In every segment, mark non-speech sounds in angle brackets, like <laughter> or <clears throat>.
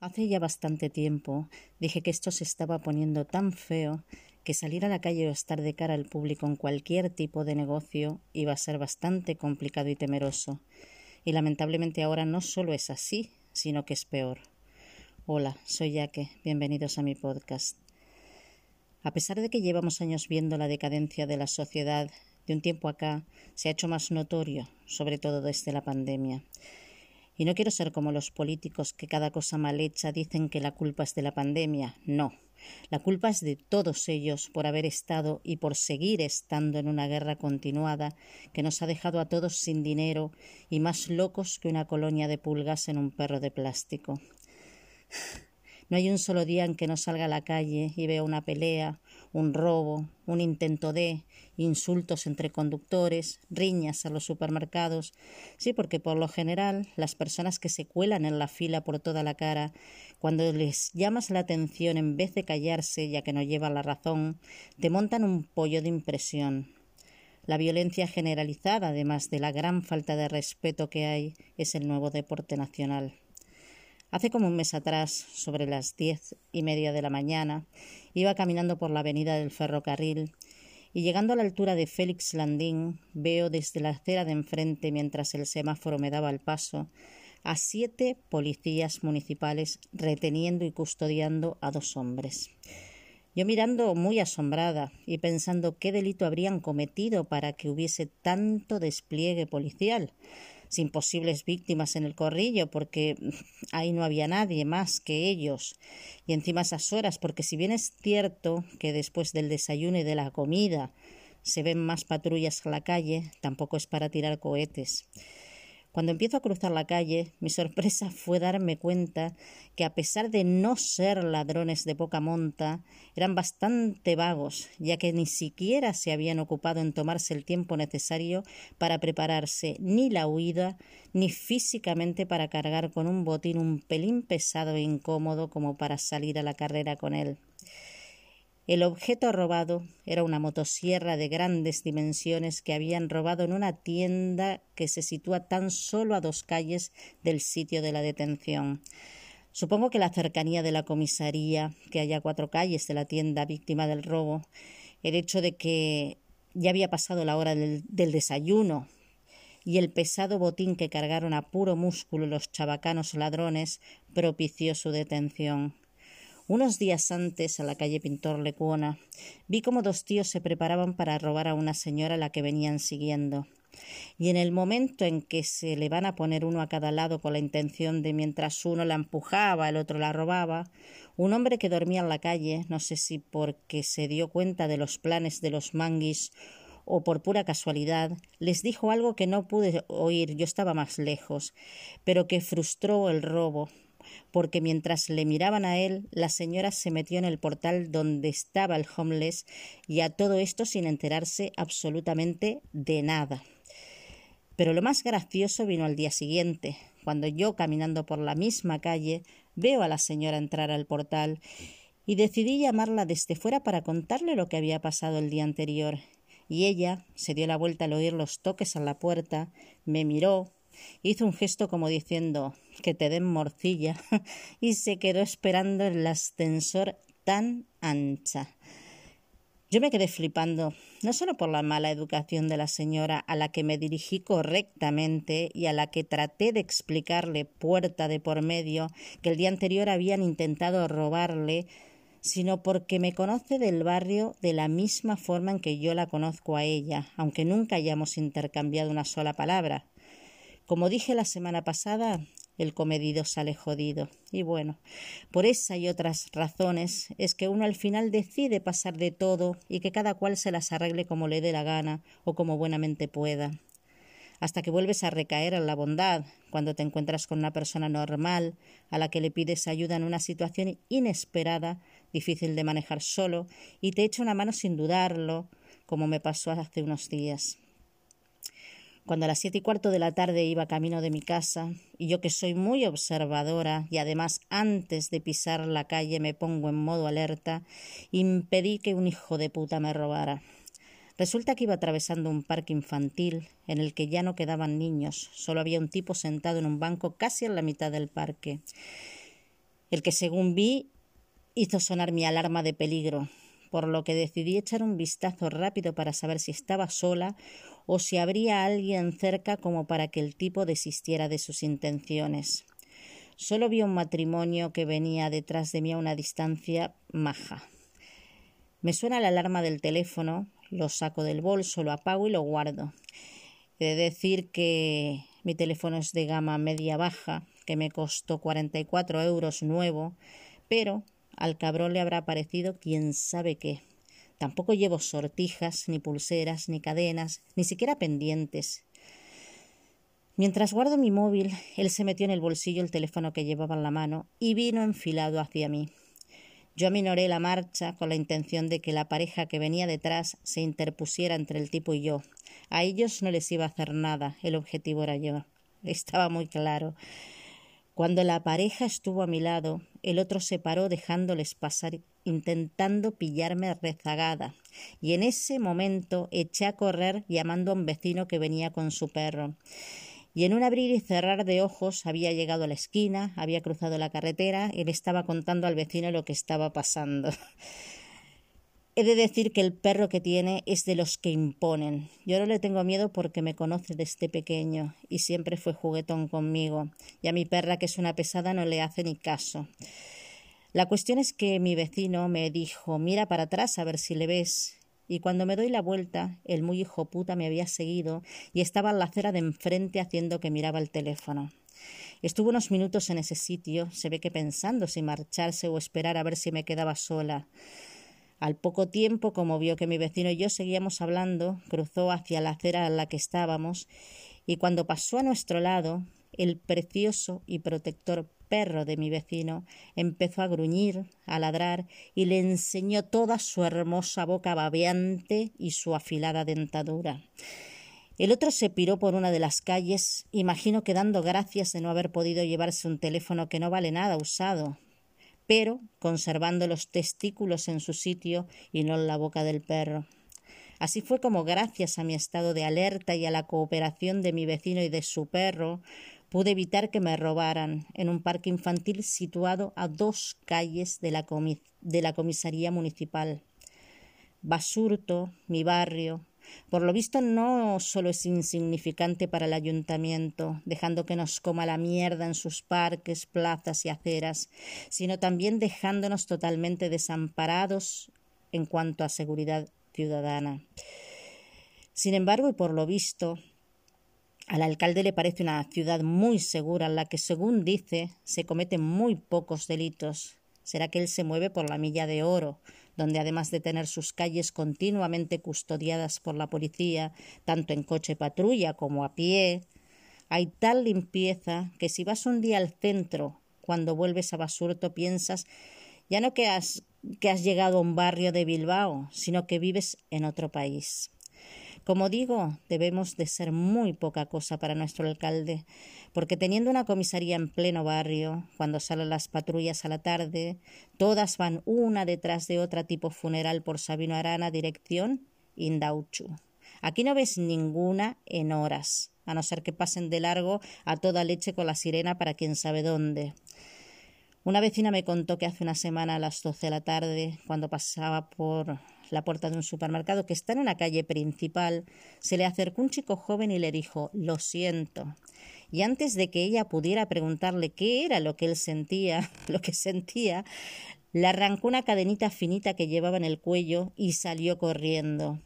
Hace ya bastante tiempo dije que esto se estaba poniendo tan feo que salir a la calle o estar de cara al público en cualquier tipo de negocio iba a ser bastante complicado y temeroso. Y lamentablemente ahora no solo es así, sino que es peor. Hola, soy Yaque, bienvenidos a mi podcast. A pesar de que llevamos años viendo la decadencia de la sociedad, de un tiempo acá se ha hecho más notorio, sobre todo desde la pandemia. Y no quiero ser como los políticos que cada cosa mal hecha dicen que la culpa es de la pandemia. No. La culpa es de todos ellos por haber estado y por seguir estando en una guerra continuada que nos ha dejado a todos sin dinero y más locos que una colonia de pulgas en un perro de plástico. No hay un solo día en que no salga a la calle y vea una pelea, un robo, un intento de, insultos entre conductores, riñas a los supermercados. Sí, porque por lo general las personas que se cuelan en la fila por toda la cara, cuando les llamas la atención en vez de callarse, ya que no lleva la razón, te montan un pollo de impresión. La violencia generalizada, además de la gran falta de respeto que hay, es el nuevo deporte nacional. Hace como un mes atrás, sobre las diez y media de la mañana, iba caminando por la avenida del ferrocarril y llegando a la altura de Félix Landín veo desde la acera de enfrente, mientras el semáforo me daba el paso, a siete policías municipales reteniendo y custodiando a dos hombres. Yo mirando muy asombrada y pensando qué delito habrían cometido para que hubiese tanto despliegue policial sin posibles víctimas en el corrillo, porque <laughs> ahí no había nadie más que ellos. Y encima esas horas, porque si bien es cierto que después del desayuno y de la comida se ven más patrullas a la calle, tampoco es para tirar cohetes. Cuando empiezo a cruzar la calle, mi sorpresa <laughs> fue darme cuenta que a pesar de no ser ladrones de poca monta, eran bastante vagos, ya que ni siquiera se habían ocupado en tomarse el tiempo necesario para prepararse ni la huida, ni físicamente para cargar con un botín un pelín pesado e incómodo como para salir a la carrera con él. El objeto robado era una motosierra de grandes dimensiones que habían robado en una tienda que se sitúa tan solo a dos calles del sitio de la detención. Supongo que la cercanía de la comisaría, que haya cuatro calles de la tienda víctima del robo, el hecho de que ya había pasado la hora del, del desayuno y el pesado botín que cargaron a puro músculo los chabacanos ladrones propició su detención. Unos días antes, a la calle Pintor Lecuona, vi como dos tíos se preparaban para robar a una señora a la que venían siguiendo. Y en el momento en que se le van a poner uno a cada lado con la intención de mientras uno la empujaba, el otro la robaba, un hombre que dormía en la calle, no sé si porque se dio cuenta de los planes de los manguis o por pura casualidad, les dijo algo que no pude oír, yo estaba más lejos, pero que frustró el robo, porque mientras le miraban a él, la señora se metió en el portal donde estaba el homeless y a todo esto sin enterarse absolutamente de nada. Pero lo más gracioso vino al día siguiente, cuando yo, caminando por la misma calle, veo a la señora entrar al portal y decidí llamarla desde fuera para contarle lo que había pasado el día anterior. Y ella se dio la vuelta al oír los toques a la puerta, me miró, Hizo un gesto como diciendo que te den morcilla <laughs> y se quedó esperando el ascensor tan ancha. Yo me quedé flipando, no solo por la mala educación de la señora a la que me dirigí correctamente y a la que traté de explicarle puerta de por medio que el día anterior habían intentado robarle, sino porque me conoce del barrio de la misma forma en que yo la conozco a ella, aunque nunca hayamos intercambiado una sola palabra. Como dije la semana pasada, el comedido sale jodido. Y bueno, por esa y otras razones es que uno al final decide pasar de todo y que cada cual se las arregle como le dé la gana o como buenamente pueda. Hasta que vuelves a recaer en la bondad, cuando te encuentras con una persona normal a la que le pides ayuda en una situación inesperada, difícil de manejar solo, y te echa una mano sin dudarlo, como me pasó hace unos días. Cuando a las siete y cuarto de la tarde iba camino de mi casa, y yo que soy muy observadora y además antes de pisar la calle me pongo en modo alerta, impedí que un hijo de puta me robara. Resulta que iba atravesando un parque infantil en el que ya no quedaban niños, solo había un tipo sentado en un banco casi en la mitad del parque. el que según vi hizo sonar mi alarma de peligro, por lo que decidí echar un vistazo rápido para saber si estaba sola o si habría alguien cerca como para que el tipo desistiera de sus intenciones. Solo vi un matrimonio que venía detrás de mí a una distancia maja. Me suena la alarma del teléfono, lo saco del bolso, lo apago y lo guardo. He de decir que mi teléfono es de gama media baja, que me costó 44 euros nuevo, pero al cabrón le habrá parecido quién sabe qué. Tampoco llevo sortijas, ni pulseras, ni cadenas, ni siquiera pendientes. Mientras guardo mi móvil, él se metió en el bolsillo el teléfono que llevaba en la mano y vino enfilado hacia mí. Yo aminoré la marcha con la intención de que la pareja que venía detrás se interpusiera entre el tipo y yo. A ellos no les iba a hacer nada, el objetivo era yo. Estaba muy claro. Cuando la pareja estuvo a mi lado, el otro se paró dejándoles pasar, intentando pillarme rezagada, y en ese momento eché a correr llamando a un vecino que venía con su perro. Y en un abrir y cerrar de ojos había llegado a la esquina, había cruzado la carretera y le estaba contando al vecino lo que estaba pasando. He de decir que el perro que tiene es de los que imponen. Yo no le tengo miedo porque me conoce desde pequeño y siempre fue juguetón conmigo. Y a mi perra, que es una pesada, no le hace ni caso. La cuestión es que mi vecino me dijo mira para atrás a ver si le ves. Y cuando me doy la vuelta, el muy hijo puta me había seguido y estaba en la acera de enfrente haciendo que miraba el teléfono. Estuvo unos minutos en ese sitio, se ve que pensando si marcharse o esperar a ver si me quedaba sola. Al poco tiempo, como vio que mi vecino y yo seguíamos hablando, cruzó hacia la acera en la que estábamos y cuando pasó a nuestro lado, el precioso y protector perro de mi vecino empezó a gruñir, a ladrar y le enseñó toda su hermosa boca babeante y su afilada dentadura. El otro se piró por una de las calles, imagino que dando gracias de no haber podido llevarse un teléfono que no vale nada usado, pero conservando los testículos en su sitio y no en la boca del perro. Así fue como, gracias a mi estado de alerta y a la cooperación de mi vecino y de su perro, pude evitar que me robaran en un parque infantil situado a dos calles de la, la comisaría municipal. Basurto, mi barrio, por lo visto no solo es insignificante para el ayuntamiento, dejando que nos coma la mierda en sus parques, plazas y aceras, sino también dejándonos totalmente desamparados en cuanto a seguridad ciudadana. Sin embargo, y por lo visto, al alcalde le parece una ciudad muy segura en la que, según dice, se cometen muy pocos delitos. Será que él se mueve por la milla de oro, donde además de tener sus calles continuamente custodiadas por la policía, tanto en coche patrulla como a pie, hay tal limpieza que si vas un día al centro, cuando vuelves a Basurto piensas ya no que has, que has llegado a un barrio de Bilbao, sino que vives en otro país. Como digo, debemos de ser muy poca cosa para nuestro alcalde, porque teniendo una comisaría en pleno barrio, cuando salen las patrullas a la tarde, todas van una detrás de otra tipo funeral por Sabino Arana, dirección Indauchu. Aquí no ves ninguna en horas, a no ser que pasen de largo a toda leche con la sirena para quien sabe dónde. Una vecina me contó que hace una semana a las doce de la tarde, cuando pasaba por la puerta de un supermercado que está en una calle principal, se le acercó un chico joven y le dijo Lo siento. Y antes de que ella pudiera preguntarle qué era lo que él sentía, <laughs> lo que sentía, le arrancó una cadenita finita que llevaba en el cuello y salió corriendo.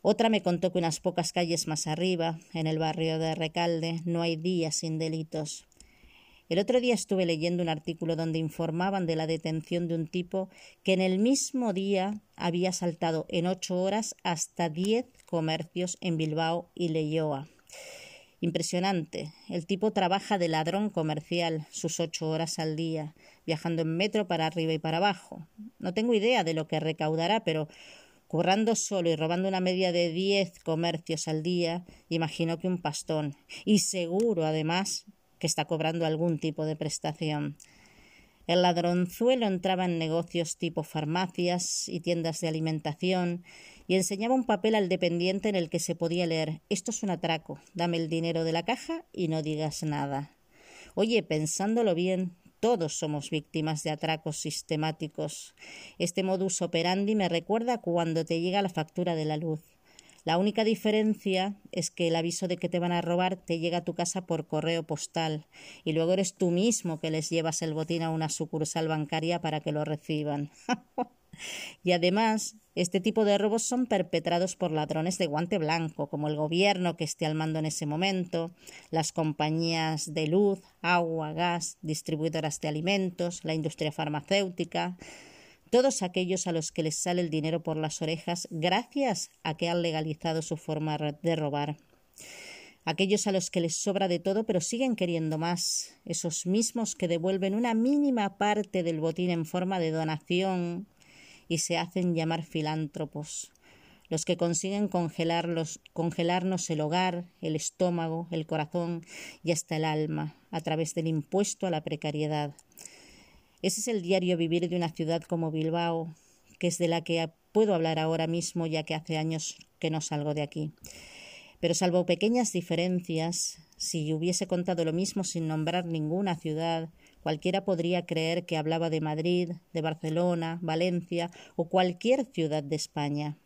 Otra me contó que unas pocas calles más arriba, en el barrio de Recalde, no hay días sin delitos. El otro día estuve leyendo un artículo donde informaban de la detención de un tipo que en el mismo día había saltado en ocho horas hasta diez comercios en Bilbao y Leyoa. Impresionante. El tipo trabaja de ladrón comercial sus ocho horas al día, viajando en metro para arriba y para abajo. No tengo idea de lo que recaudará, pero currando solo y robando una media de diez comercios al día, imagino que un pastón. Y seguro, además, que está cobrando algún tipo de prestación. El ladronzuelo entraba en negocios tipo farmacias y tiendas de alimentación y enseñaba un papel al dependiente en el que se podía leer Esto es un atraco, dame el dinero de la caja y no digas nada. Oye, pensándolo bien, todos somos víctimas de atracos sistemáticos. Este modus operandi me recuerda cuando te llega la factura de la luz. La única diferencia es que el aviso de que te van a robar te llega a tu casa por correo postal y luego eres tú mismo que les llevas el botín a una sucursal bancaria para que lo reciban. <laughs> y además, este tipo de robos son perpetrados por ladrones de guante blanco, como el gobierno que esté al mando en ese momento, las compañías de luz, agua, gas, distribuidoras de alimentos, la industria farmacéutica, todos aquellos a los que les sale el dinero por las orejas gracias a que han legalizado su forma de robar. Aquellos a los que les sobra de todo pero siguen queriendo más, esos mismos que devuelven una mínima parte del botín en forma de donación y se hacen llamar filántropos, los que consiguen congelarlos, congelarnos el hogar, el estómago, el corazón y hasta el alma a través del impuesto a la precariedad. Ese es el diario vivir de una ciudad como Bilbao, que es de la que puedo hablar ahora mismo ya que hace años que no salgo de aquí. Pero salvo pequeñas diferencias, si hubiese contado lo mismo sin nombrar ninguna ciudad, cualquiera podría creer que hablaba de Madrid, de Barcelona, Valencia o cualquier ciudad de España.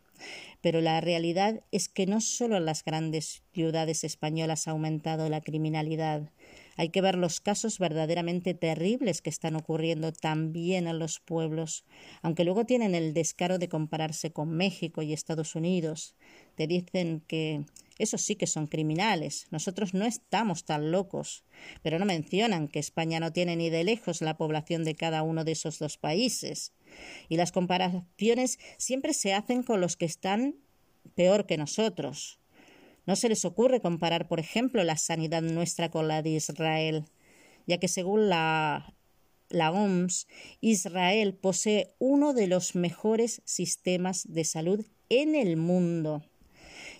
Pero la realidad es que no solo en las grandes ciudades españolas ha aumentado la criminalidad, hay que ver los casos verdaderamente terribles que están ocurriendo también en los pueblos, aunque luego tienen el descaro de compararse con México y Estados Unidos. Te dicen que esos sí que son criminales. Nosotros no estamos tan locos. Pero no mencionan que España no tiene ni de lejos la población de cada uno de esos dos países. Y las comparaciones siempre se hacen con los que están peor que nosotros. No se les ocurre comparar, por ejemplo, la sanidad nuestra con la de Israel, ya que según la, la OMS, Israel posee uno de los mejores sistemas de salud en el mundo.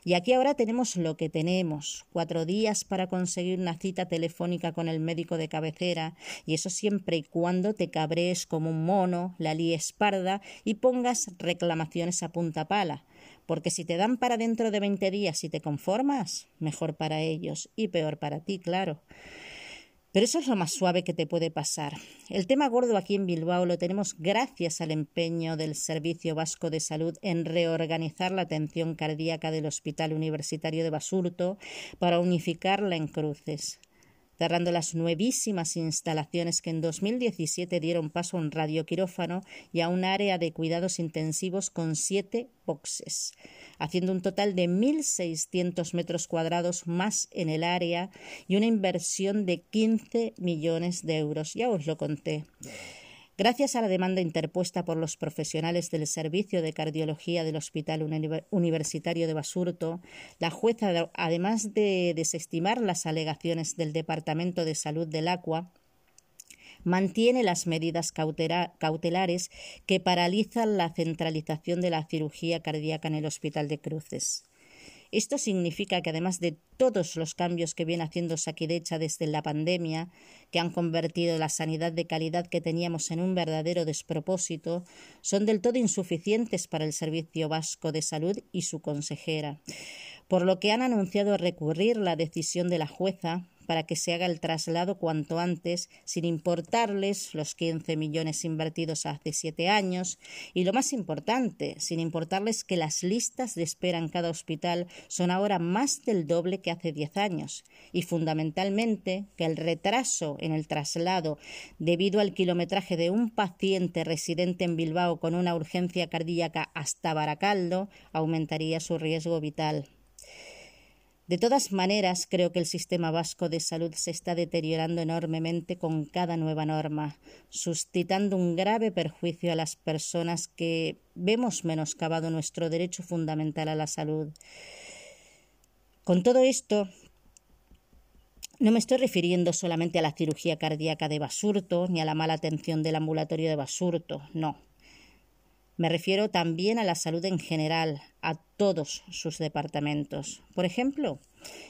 Y aquí ahora tenemos lo que tenemos, cuatro días para conseguir una cita telefónica con el médico de cabecera, y eso siempre y cuando te cabrees como un mono, la líes parda y pongas reclamaciones a punta pala, porque si te dan para dentro de veinte días y te conformas, mejor para ellos y peor para ti, claro. Pero eso es lo más suave que te puede pasar. El tema gordo aquí en Bilbao lo tenemos gracias al empeño del Servicio Vasco de Salud en reorganizar la atención cardíaca del Hospital Universitario de Basurto para unificarla en cruces cerrando las nuevísimas instalaciones que en 2017 dieron paso a un radioquirófano y a un área de cuidados intensivos con siete boxes, haciendo un total de 1.600 metros cuadrados más en el área y una inversión de 15 millones de euros. Ya os lo conté. Gracias a la demanda interpuesta por los profesionales del Servicio de Cardiología del Hospital Universitario de Basurto, la jueza, además de desestimar las alegaciones del Departamento de Salud del Acua, mantiene las medidas cautelares que paralizan la centralización de la cirugía cardíaca en el Hospital de Cruces. Esto significa que además de todos los cambios que viene haciendo Saquidecha desde la pandemia, que han convertido la sanidad de calidad que teníamos en un verdadero despropósito, son del todo insuficientes para el Servicio Vasco de Salud y su consejera, por lo que han anunciado recurrir la decisión de la jueza para que se haga el traslado cuanto antes, sin importarles los 15 millones invertidos hace siete años y lo más importante, sin importarles que las listas de espera en cada hospital son ahora más del doble que hace diez años y fundamentalmente que el retraso en el traslado debido al kilometraje de un paciente residente en Bilbao con una urgencia cardíaca hasta Baracaldo aumentaría su riesgo vital. De todas maneras, creo que el sistema vasco de salud se está deteriorando enormemente con cada nueva norma, suscitando un grave perjuicio a las personas que vemos menoscabado nuestro derecho fundamental a la salud. Con todo esto, no me estoy refiriendo solamente a la cirugía cardíaca de Basurto ni a la mala atención del ambulatorio de Basurto, no. Me refiero también a la salud en general, a todos sus departamentos. Por ejemplo,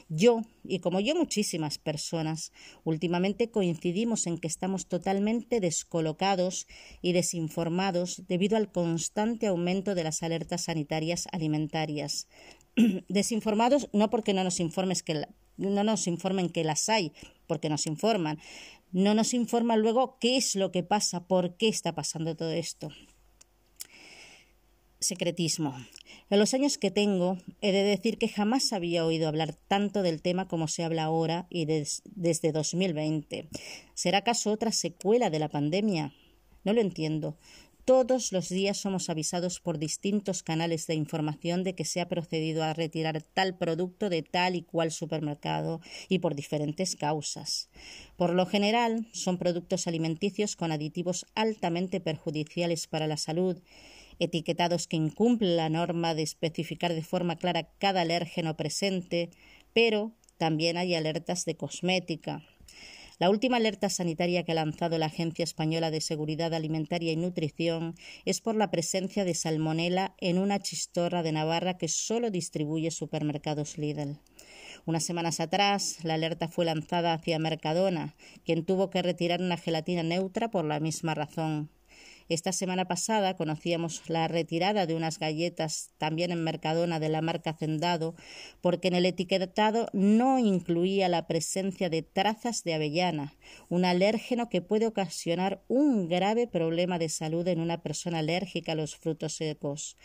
yo, y como yo muchísimas personas, últimamente coincidimos en que estamos totalmente descolocados y desinformados debido al constante aumento de las alertas sanitarias alimentarias. <clears throat> desinformados no porque no nos informes que no nos informen que las hay, porque nos informan, no nos informa luego qué es lo que pasa, por qué está pasando todo esto. Secretismo. En los años que tengo, he de decir que jamás había oído hablar tanto del tema como se habla ahora y desde 2020. ¿Será acaso otra secuela de la pandemia? No lo entiendo. Todos los días somos avisados por distintos canales de información de que se ha procedido a retirar tal producto de tal y cual supermercado y por diferentes causas. Por lo general, son productos alimenticios con aditivos altamente perjudiciales para la salud, etiquetados que incumplen la norma de especificar de forma clara cada alérgeno presente, pero también hay alertas de cosmética, la última alerta sanitaria que ha lanzado la Agencia Española de Seguridad Alimentaria y Nutrición es por la presencia de salmonela en una chistorra de Navarra que solo distribuye supermercados Lidl. Unas semanas atrás, la alerta fue lanzada hacia Mercadona, quien tuvo que retirar una gelatina neutra por la misma razón. Esta semana pasada conocíamos la retirada de unas galletas también en Mercadona de la marca Hacendado porque en el etiquetado no incluía la presencia de trazas de avellana, un alérgeno que puede ocasionar un grave problema de salud en una persona alérgica a los frutos secos.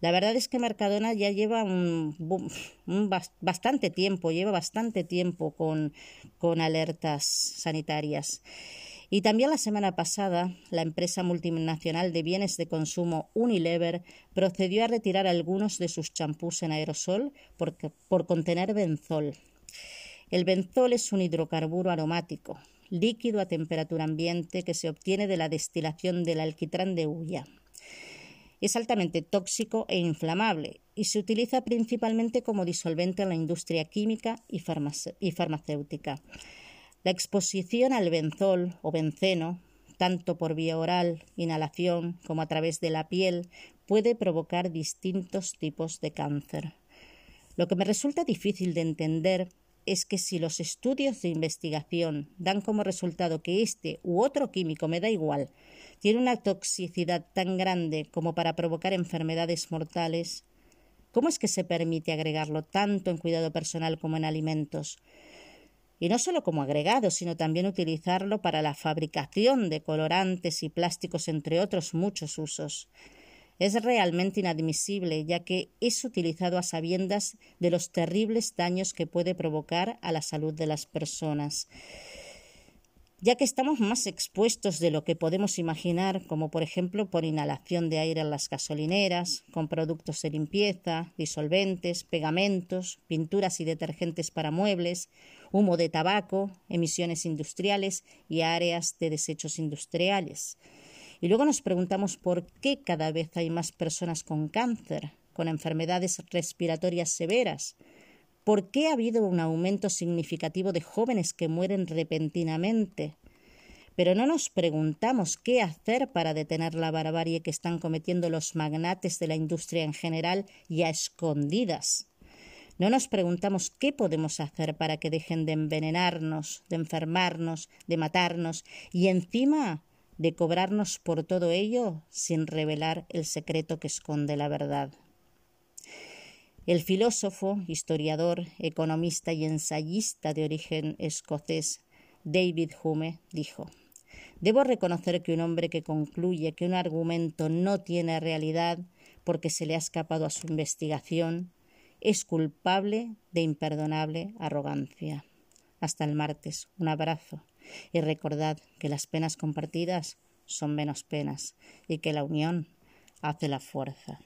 La verdad es que Mercadona ya lleva un, bastante tiempo, lleva bastante tiempo con, con alertas sanitarias. Y también la semana pasada, la empresa multinacional de bienes de consumo Unilever procedió a retirar algunos de sus champús en aerosol por, por contener benzol. El benzol es un hidrocarburo aromático, líquido a temperatura ambiente que se obtiene de la destilación del alquitrán de hulla. Es altamente tóxico e inflamable y se utiliza principalmente como disolvente en la industria química y farmacéutica. La exposición al benzol o benceno, tanto por vía oral, inhalación, como a través de la piel, puede provocar distintos tipos de cáncer. Lo que me resulta difícil de entender es que si los estudios de investigación dan como resultado que este u otro químico, me da igual, tiene una toxicidad tan grande como para provocar enfermedades mortales, ¿cómo es que se permite agregarlo tanto en cuidado personal como en alimentos? Y no solo como agregado, sino también utilizarlo para la fabricación de colorantes y plásticos, entre otros muchos usos. Es realmente inadmisible, ya que es utilizado a sabiendas de los terribles daños que puede provocar a la salud de las personas ya que estamos más expuestos de lo que podemos imaginar, como por ejemplo por inhalación de aire en las gasolineras, con productos de limpieza, disolventes, pegamentos, pinturas y detergentes para muebles, humo de tabaco, emisiones industriales y áreas de desechos industriales. Y luego nos preguntamos por qué cada vez hay más personas con cáncer, con enfermedades respiratorias severas, ¿Por qué ha habido un aumento significativo de jóvenes que mueren repentinamente? Pero no nos preguntamos qué hacer para detener la barbarie que están cometiendo los magnates de la industria en general y a escondidas. No nos preguntamos qué podemos hacer para que dejen de envenenarnos, de enfermarnos, de matarnos y encima de cobrarnos por todo ello sin revelar el secreto que esconde la verdad. El filósofo, historiador, economista y ensayista de origen escocés David Hume dijo Debo reconocer que un hombre que concluye que un argumento no tiene realidad porque se le ha escapado a su investigación es culpable de imperdonable arrogancia. Hasta el martes. Un abrazo. Y recordad que las penas compartidas son menos penas y que la unión hace la fuerza.